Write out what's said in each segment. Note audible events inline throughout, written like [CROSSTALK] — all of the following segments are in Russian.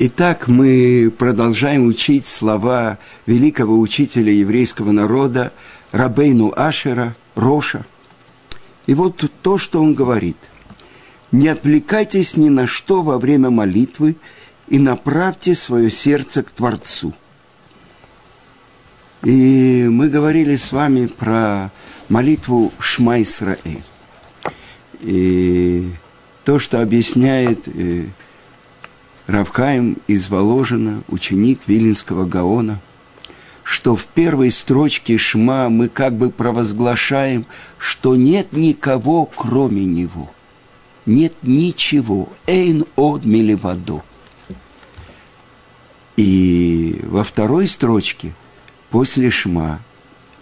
Итак, мы продолжаем учить слова великого учителя еврейского народа Рабейну Ашера, Роша. И вот то, что он говорит. «Не отвлекайтесь ни на что во время молитвы и направьте свое сердце к Творцу». И мы говорили с вами про молитву Шма Исраэль. И то, что объясняет э, Равхаим из Воложина, ученик Вилинского Гаона, что в первой строчке Шма мы как бы провозглашаем, что нет никого, кроме него. Нет ничего. Эйн од миливаду. И во второй строчке, после Шма,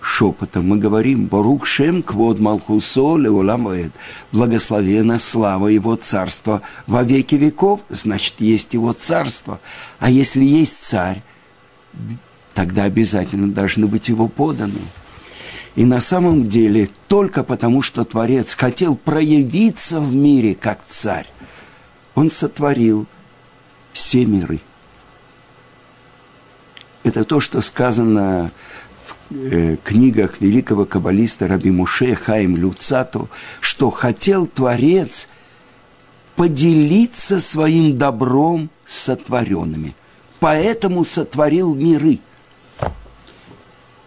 шепотом мы говорим «Борух Шем Квод Малхусо Леоламоэд» «Благословена слава Его Царства во веки веков», значит, есть Его Царство. А если есть Царь, тогда обязательно должны быть Его поданные. И на самом деле, только потому, что Творец хотел проявиться в мире как Царь, Он сотворил все миры. Это то, что сказано э, книгах великого каббалиста Раби Муше Хаим Люцату, что хотел Творец поделиться своим добром с сотворенными. Поэтому сотворил миры.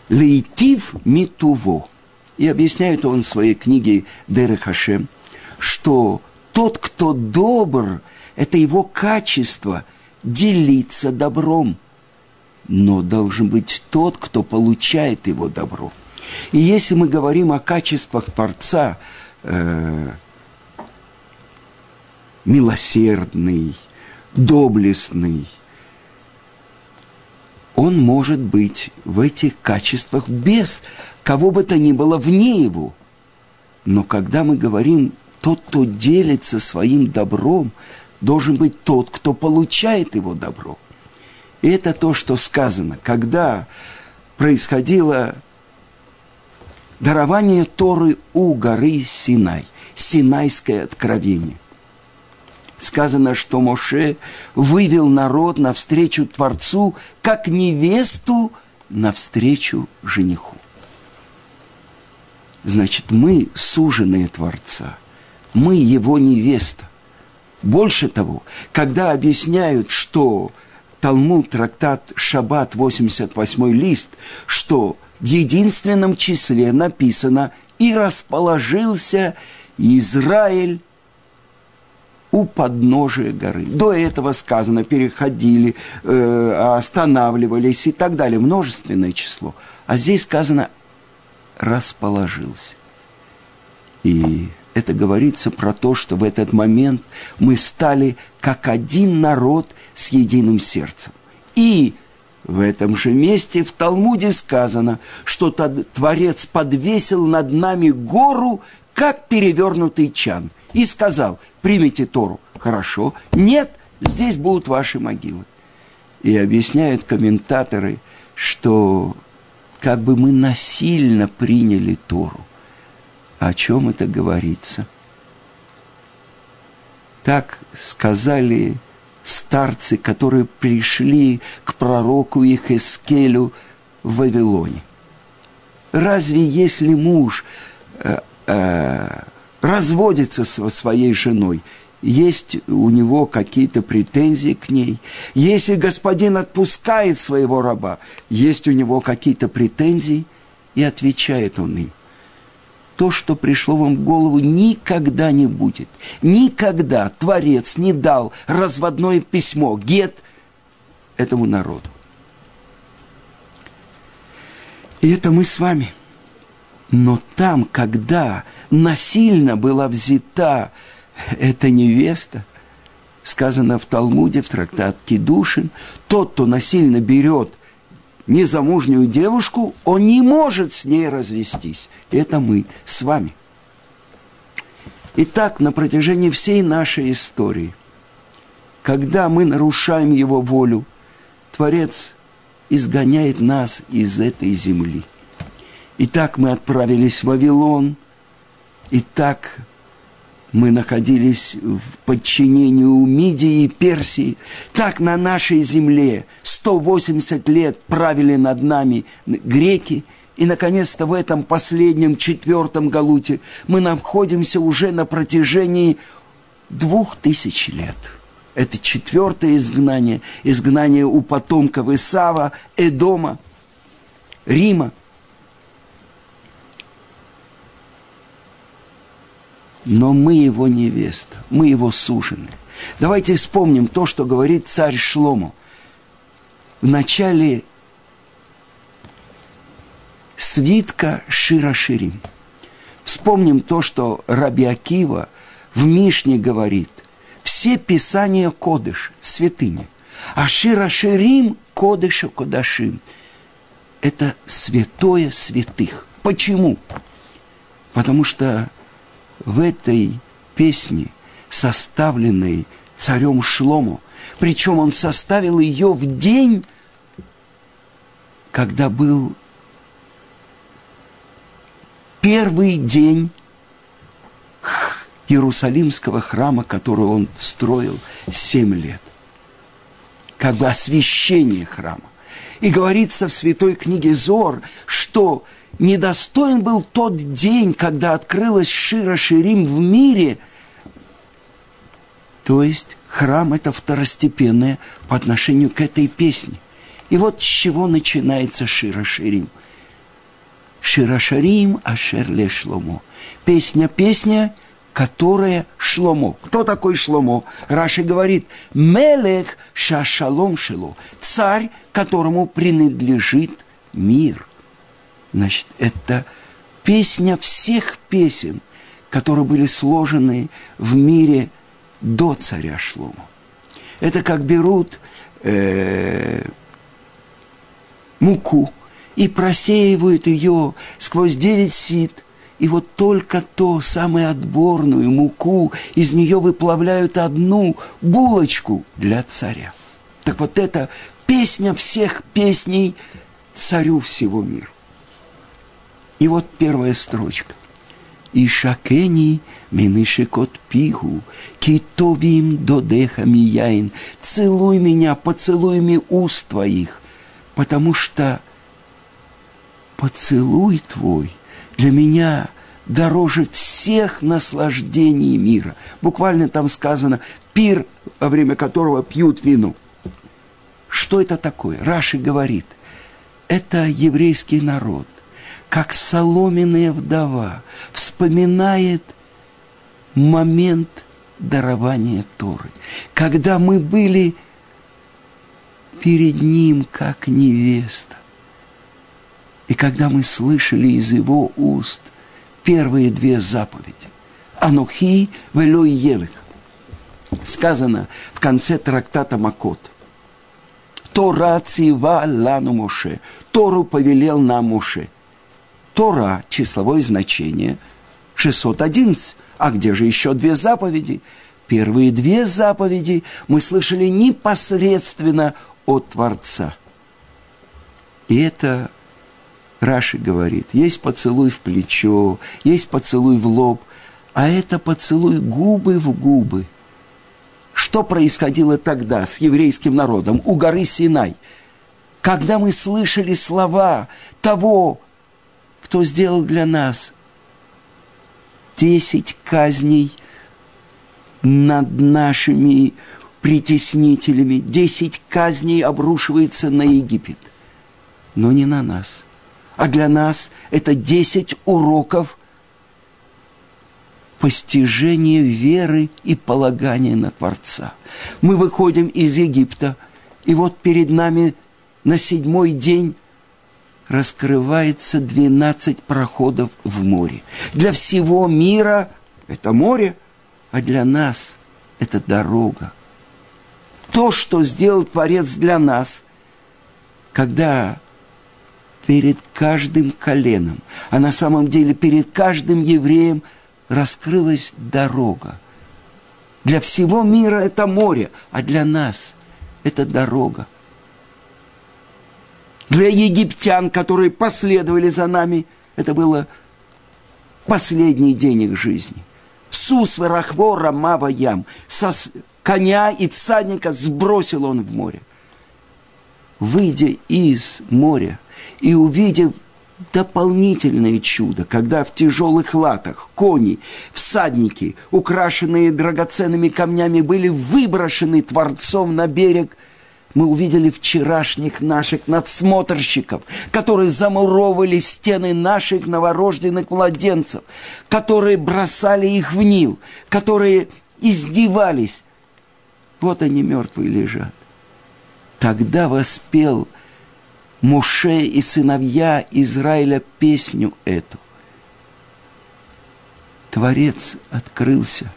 Лейтив митуво. И объясняет он в своей книге Деры Хашем, что тот, кто добр, это его качество делиться добром – но должен быть тот, кто получает его добро. И если мы говорим о качествах Творца, э, милосердный, доблестный, он может быть в этих качествах без кого бы то ни было вне его. Но когда мы говорим, тот, кто делится своим добром, должен быть тот, кто получает его добро – и это то, что сказано, когда происходило дарование Торы у горы Синай, Синайское откровение. Сказано, что Моше вывел народ навстречу Творцу, как невесту навстречу жениху. Значит, мы суженные Творца, мы его невеста. Больше того, когда объясняют, что Талмуд, трактат Шаббат, 88 лист, что в единственном числе написано «И расположился Израиль у подножия горы». До этого сказано «переходили», э, «останавливались» и так далее. Множественное число. А здесь сказано «расположился». И это говорится про то, что в этот момент мы стали как один народ с единым сердцем. И в этом же месте в Талмуде сказано, что Творец подвесил над нами гору, как перевернутый чан, и сказал, примите Тору. Хорошо. Нет, здесь будут ваши могилы. И объясняют комментаторы, что как бы мы насильно приняли Тору – о чем это говорится? Так сказали старцы, которые пришли к пророку Ихескелю в Вавилоне. Разве если муж э, э, разводится со своей женой, есть у него какие-то претензии к ней. Если господин отпускает своего раба, есть у него какие-то претензии, и отвечает он им – то, что пришло вам в голову, никогда не будет. Никогда Творец не дал разводное письмо, гет этому народу. И это мы с вами. Но там, когда насильно была взята эта невеста, сказано в Талмуде, в трактат Кедушин, тот, кто насильно берет – незамужнюю девушку, он не может с ней развестись. Это мы с вами. Итак, на протяжении всей нашей истории, когда мы нарушаем Его волю, Творец изгоняет нас из этой земли. Итак, мы отправились в Вавилон, и так мы находились в подчинении у Мидии и Персии. Так на нашей земле 180 лет правили над нами греки. И, наконец-то, в этом последнем четвертом галуте мы находимся уже на протяжении двух тысяч лет. Это четвертое изгнание, изгнание у потомков Исава, Эдома, Рима – но мы его невеста, мы его сужены. Давайте вспомним то, что говорит царь Шлому. В начале свитка Шира Ширим. Вспомним то, что Раби Акива в Мишне говорит. Все писания Кодыш, святыни. А Шира Ширим – Кодыша Кодашим. Это святое святых. Почему? Потому что в этой песне, составленной царем Шлому, причем он составил ее в день, когда был первый день Иерусалимского храма, который он строил семь лет. Как бы освящение храма. И говорится в святой книге Зор, что недостоин был тот день, когда открылась Шира Ширим в мире. То есть храм – это второстепенное по отношению к этой песне. И вот с чего начинается Шира Ширим. Шира Ширим Ашер Ле Шломо. Песня, песня, которая Шломо. Кто такой Шломо? Раши говорит, Мелех Шашалом Шило. Царь, которому принадлежит мир – Значит, это песня всех песен, которые были сложены в мире до царя Шлома. Это как берут э, муку и просеивают ее сквозь девять сит, и вот только то, самую отборную муку, из нее выплавляют одну булочку для царя. Так вот это песня всех песней царю всего мира. И вот первая строчка. И шакени менышекот пиху, китовим додеха мияин. Целуй меня поцелуями уст твоих, потому что поцелуй твой для меня дороже всех наслаждений мира. Буквально там сказано пир, во время которого пьют вино. Что это такое? Раши говорит, это еврейский народ как соломенная вдова, вспоминает момент дарования Торы, когда мы были перед Ним как невеста. И когда мы слышали из Его уст первые две заповеди. Анухи велой елых. Сказано в конце трактата Макот. Тора цива лану Моше. Тору повелел нам Моше. Тора, числовое значение 611. А где же еще две заповеди? Первые две заповеди мы слышали непосредственно от Творца. И это Раши говорит, есть поцелуй в плечо, есть поцелуй в лоб, а это поцелуй губы в губы. Что происходило тогда с еврейским народом у горы Синай? Когда мы слышали слова того, кто сделал для нас десять казней над нашими притеснителями, десять казней обрушивается на Египет, но не на нас. А для нас это десять уроков постижения веры и полагания на Творца. Мы выходим из Египта, и вот перед нами на седьмой день раскрывается 12 проходов в море. Для всего мира это море, а для нас это дорога. То, что сделал Творец для нас, когда перед каждым коленом, а на самом деле перед каждым евреем раскрылась дорога. Для всего мира это море, а для нас это дорога. Для египтян, которые последовали за нами, это было последний день их жизни. Сус Варахвора Мава Ям. Со коня и всадника сбросил он в море. Выйдя из моря и увидев дополнительное чудо, когда в тяжелых латах кони, всадники, украшенные драгоценными камнями, были выброшены Творцом на берег, мы увидели вчерашних наших надсмотрщиков, которые замуровывали стены наших новорожденных младенцев, которые бросали их в Нил, которые издевались. Вот они мертвые лежат. Тогда воспел Муше и сыновья Израиля песню эту. Творец открылся,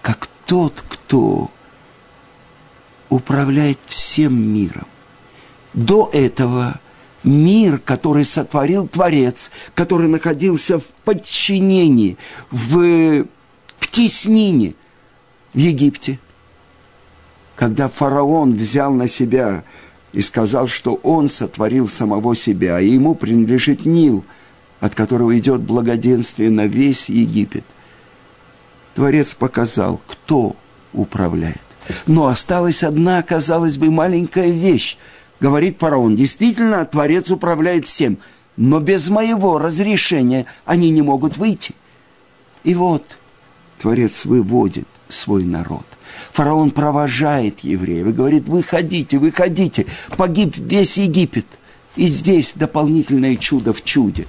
как тот, кто управляет всем миром. До этого мир, который сотворил Творец, который находился в подчинении, в, в теснине в Египте. Когда фараон взял на себя и сказал, что он сотворил самого себя, и ему принадлежит Нил, от которого идет благоденствие на весь Египет. Творец показал, кто управляет. Но осталась одна, казалось бы, маленькая вещь. Говорит фараон, действительно, Творец управляет всем, но без моего разрешения они не могут выйти. И вот Творец выводит свой народ. Фараон провожает евреев и говорит, выходите, выходите, погиб весь Египет. И здесь дополнительное чудо в чуде.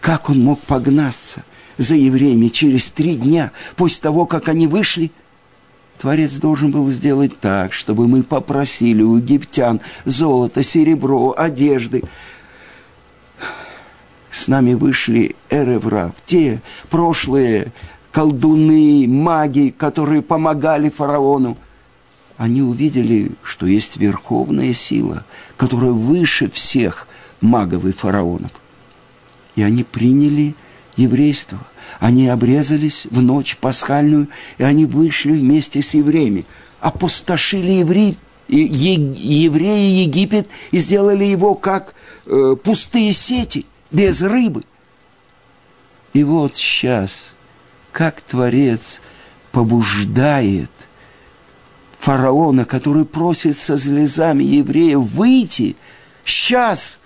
Как он мог погнаться за евреями через три дня после того, как они вышли? Творец должен был сделать так, чтобы мы попросили у египтян золото, серебро, одежды. С нами вышли Эреврав, те прошлые колдуны, маги, которые помогали фараону, они увидели, что есть верховная сила, которая выше всех магов и фараонов. И они приняли еврейство. Они обрезались в ночь пасхальную, и они вышли вместе с евреями. Опустошили евреи, евреи Египет и сделали его как э, пустые сети, без рыбы. И вот сейчас как Творец побуждает фараона, который просит со слезами евреев выйти, сейчас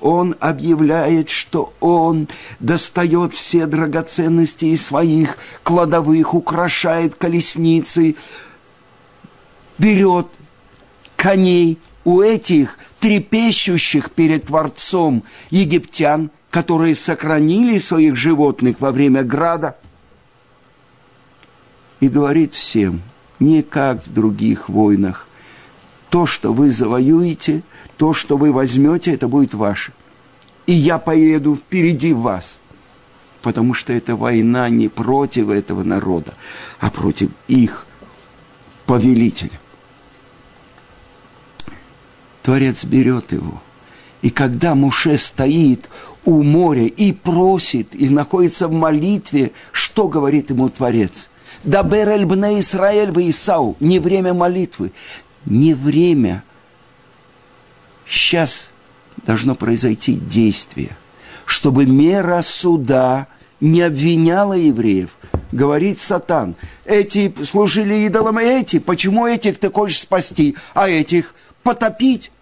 он объявляет, что он достает все драгоценности из своих кладовых, украшает колесницы, берет коней у этих трепещущих перед Творцом египтян, которые сохранили своих животных во время града – и говорит всем, не как в других войнах, то, что вы завоюете, то, что вы возьмете, это будет ваше. И я поеду впереди вас, потому что это война не против этого народа, а против их повелителя. Творец берет его. И когда Муше стоит у моря и просит, и находится в молитве, что говорит ему Творец? Дабер эль бне Исраэль в Исау. Не время молитвы. Не время. Сейчас должно произойти действие, чтобы мера суда не обвиняла евреев. Говорит Сатан, эти служили идолам, эти, почему этих ты хочешь спасти, а этих потопить?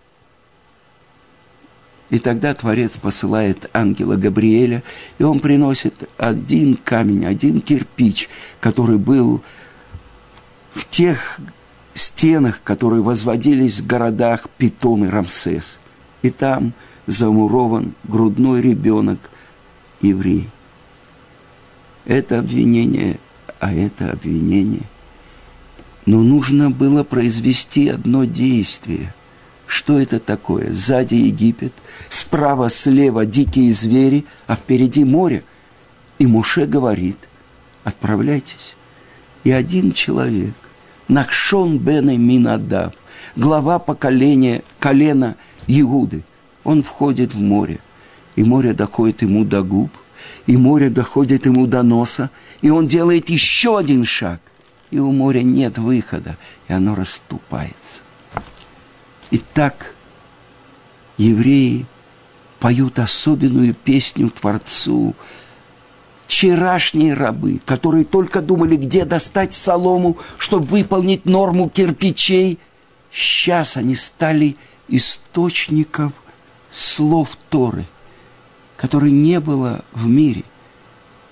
И тогда Творец посылает ангела Габриэля, и он приносит один камень, один кирпич, который был в тех стенах, которые возводились в городах Питом и Рамсес. И там замурован грудной ребенок еврей. Это обвинение, а это обвинение. Но нужно было произвести одно действие – что это такое? Сзади Египет, справа, слева дикие звери, а впереди море. И Муше говорит, отправляйтесь. И один человек, Нахшон бен Минадав, глава поколения, колена Иуды, он входит в море. И море доходит ему до губ, и море доходит ему до носа, и он делает еще один шаг. И у моря нет выхода, и оно расступается. И так евреи поют особенную песню Творцу Вчерашние рабы, которые только думали, где достать солому, чтобы выполнить норму кирпичей, сейчас они стали источником слов Торы, которой не было в мире.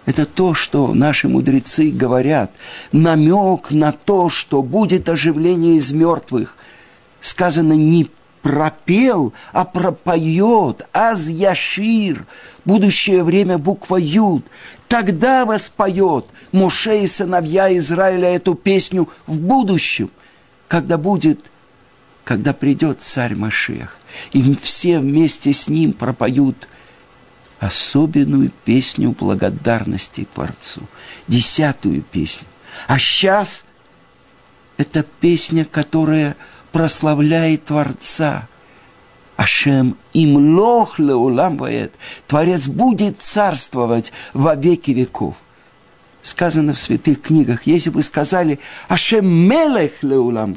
Это то, что наши мудрецы говорят, намек на то, что будет оживление из мертвых. Сказано не пропел, а пропоет, аз яшир, будущее время буква Юд. Тогда воспоет Муше и сыновья Израиля эту песню в будущем, когда будет, когда придет царь Машех. И все вместе с ним пропоют особенную песню благодарности Творцу, десятую песню. А сейчас это песня, которая прославляет Творца. Ашем им лох леулам. Творец будет царствовать во веки веков. Сказано в святых книгах, если бы сказали Ашем мелех леулам.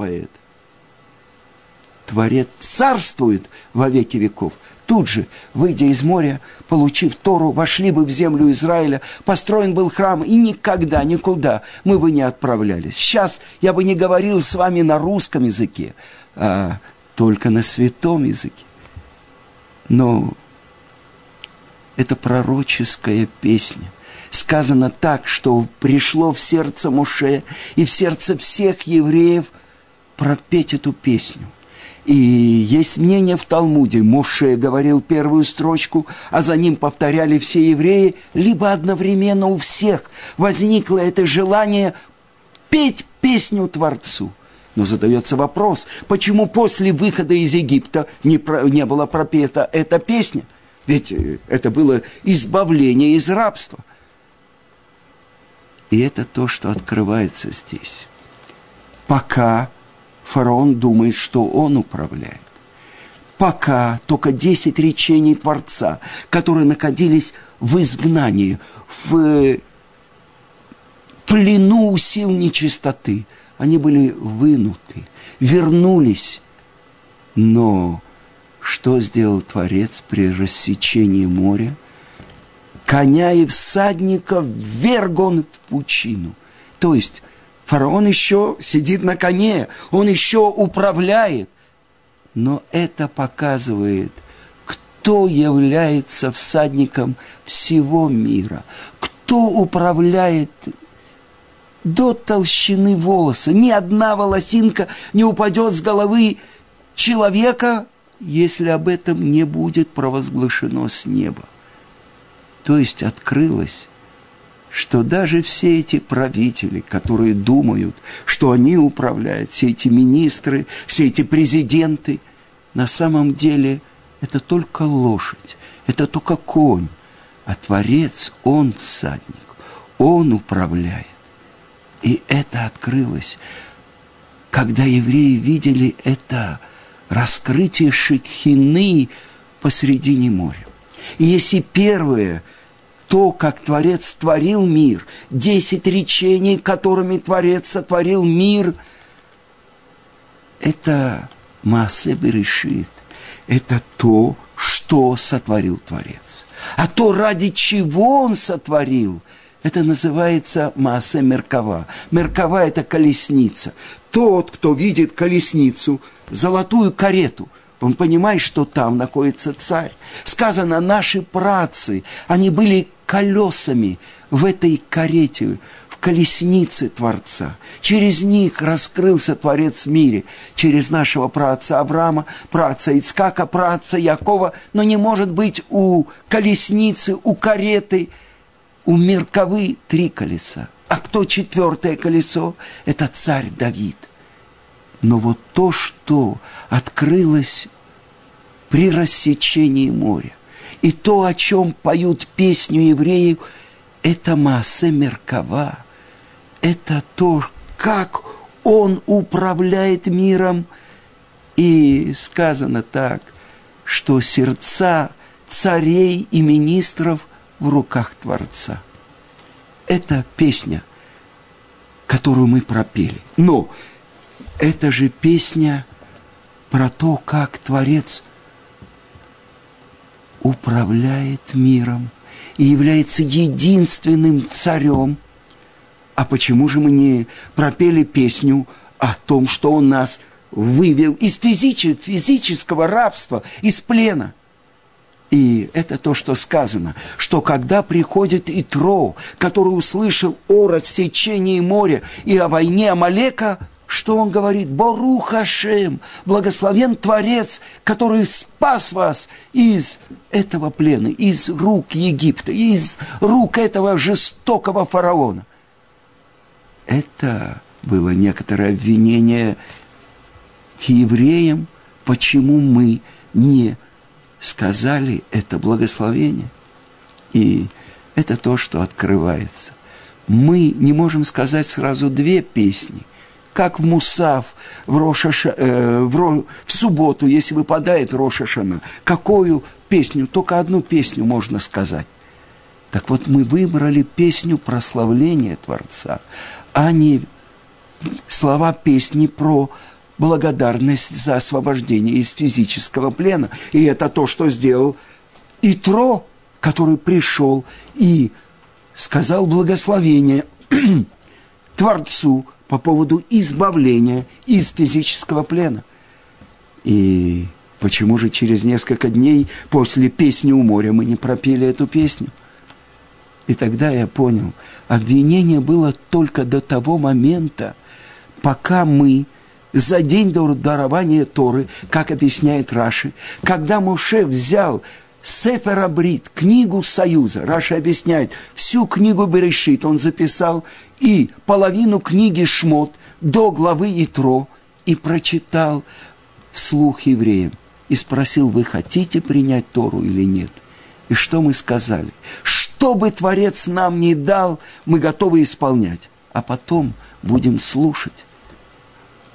Творец царствует во веки веков. Тут же, выйдя из моря, получив Тору, вошли бы в землю Израиля, построен был храм, и никогда, никуда мы бы не отправлялись. Сейчас я бы не говорил с вами на русском языке, а только на святом языке. Но это пророческая песня. Сказано так, что пришло в сердце Муше и в сердце всех евреев пропеть эту песню – и есть мнение в Талмуде, Моше говорил первую строчку, а за ним повторяли все евреи, либо одновременно у всех возникло это желание петь песню Творцу. Но задается вопрос, почему после выхода из Египта не, про, не была пропета эта песня? Ведь э, это было избавление из рабства. И это то, что открывается здесь. Пока фараон думает, что он управляет. Пока только десять речений Творца, которые находились в изгнании, в плену сил нечистоты, они были вынуты, вернулись. Но что сделал Творец при рассечении моря? Коня и всадника вверг он в пучину. То есть Фараон еще сидит на коне, он еще управляет. Но это показывает, кто является всадником всего мира, кто управляет до толщины волоса. Ни одна волосинка не упадет с головы человека, если об этом не будет провозглашено с неба. То есть открылось что даже все эти правители, которые думают, что они управляют, все эти министры, все эти президенты, на самом деле это только лошадь, это только конь, а Творец, Он всадник, Он управляет. И это открылось, когда евреи видели это раскрытие Шекхины посредине моря. И если первое – то, как Творец творил мир, десять речений, которыми Творец сотворил мир, это Маасе решит, это то, что сотворил Творец. А то, ради чего он сотворил, это называется Маасе Меркава. Меркава – это колесница. Тот, кто видит колесницу, золотую карету – он понимает, что там находится царь. Сказано, наши працы, они были колесами в этой карете, в колеснице Творца. Через них раскрылся Творец в мире, через нашего праца Авраама, праца Ицкака, праца Якова, но не может быть у колесницы, у кареты, у Мерковы три колеса. А кто четвертое колесо? Это царь Давид. Но вот то, что открылось при рассечении моря, и то, о чем поют песню евреев, это Маасе Меркава. Это то, как он управляет миром. И сказано так, что сердца царей и министров в руках Творца. Это песня, которую мы пропели. Но это же песня про то, как Творец управляет миром. и является единственным царем. А почему же мы не пропели песню о том, что Он нас вывел из физического рабства, из плена? И это то, что сказано, что когда приходит Итро, который услышал о рассечении моря и о войне Амалека, что он говорит? Борух Хашем, благословен Творец, который спас вас из этого плена, из рук Египта, из рук этого жестокого фараона. Это было некоторое обвинение к евреям, почему мы не сказали это благословение. И это то, что открывается. Мы не можем сказать сразу две песни, как в Мусав, в, Рошаша, э, в, Ро, в субботу, если выпадает Рошашана, какую песню, только одну песню можно сказать. Так вот, мы выбрали песню прославления Творца, а не слова песни про благодарность за освобождение из физического плена. И это то, что сделал Итро, который пришел и сказал благословение [CLEARS THROAT] Творцу по поводу избавления из физического плена. И почему же через несколько дней после песни у моря мы не пропели эту песню? И тогда я понял, обвинение было только до того момента, пока мы – за день до дарования Торы, как объясняет Раши, когда Муше взял Сефер Абрит, книгу Союза, Раши объясняет, всю книгу Берешит он записал, и половину книги Шмот до главы Итро, и прочитал вслух евреям, и спросил, вы хотите принять Тору или нет? И что мы сказали? Что бы Творец нам не дал, мы готовы исполнять, а потом будем слушать.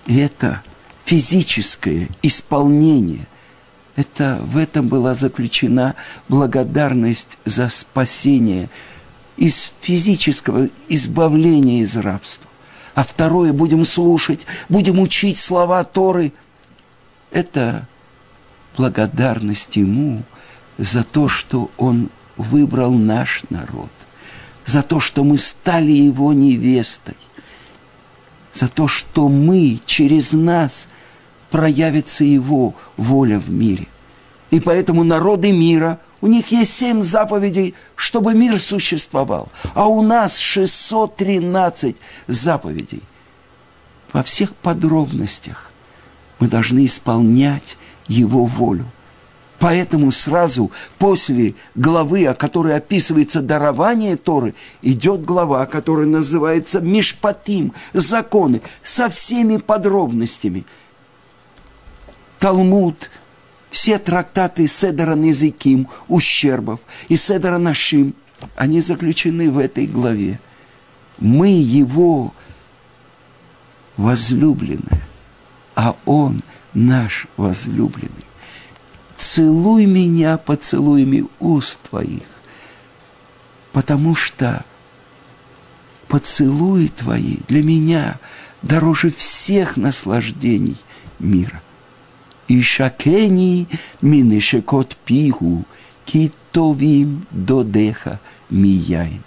Это физическое исполнение. Это, в этом была заключена благодарность за спасение из физического избавления из рабства. А второе, будем слушать, будем учить слова Торы. Это благодарность Ему за то, что Он выбрал наш народ, за то, что мы стали Его невестой – за то, что мы, через нас, проявится Его воля в мире. И поэтому народы мира, у них есть семь заповедей, чтобы мир существовал. А у нас 613 заповедей. Во всех подробностях мы должны исполнять Его волю. Поэтому сразу после главы, о которой описывается дарование Торы, идет глава, которая называется Мишпатим, законы, со всеми подробностями. Талмуд, все трактаты Седора Незиким, Ущербов и Седора Нашим, они заключены в этой главе. Мы его возлюбленные, а он наш возлюбленный целуй меня поцелуями уст твоих, потому что поцелуи твои для меня дороже всех наслаждений мира. И шакени минешекот пигу, китовим додеха мияин.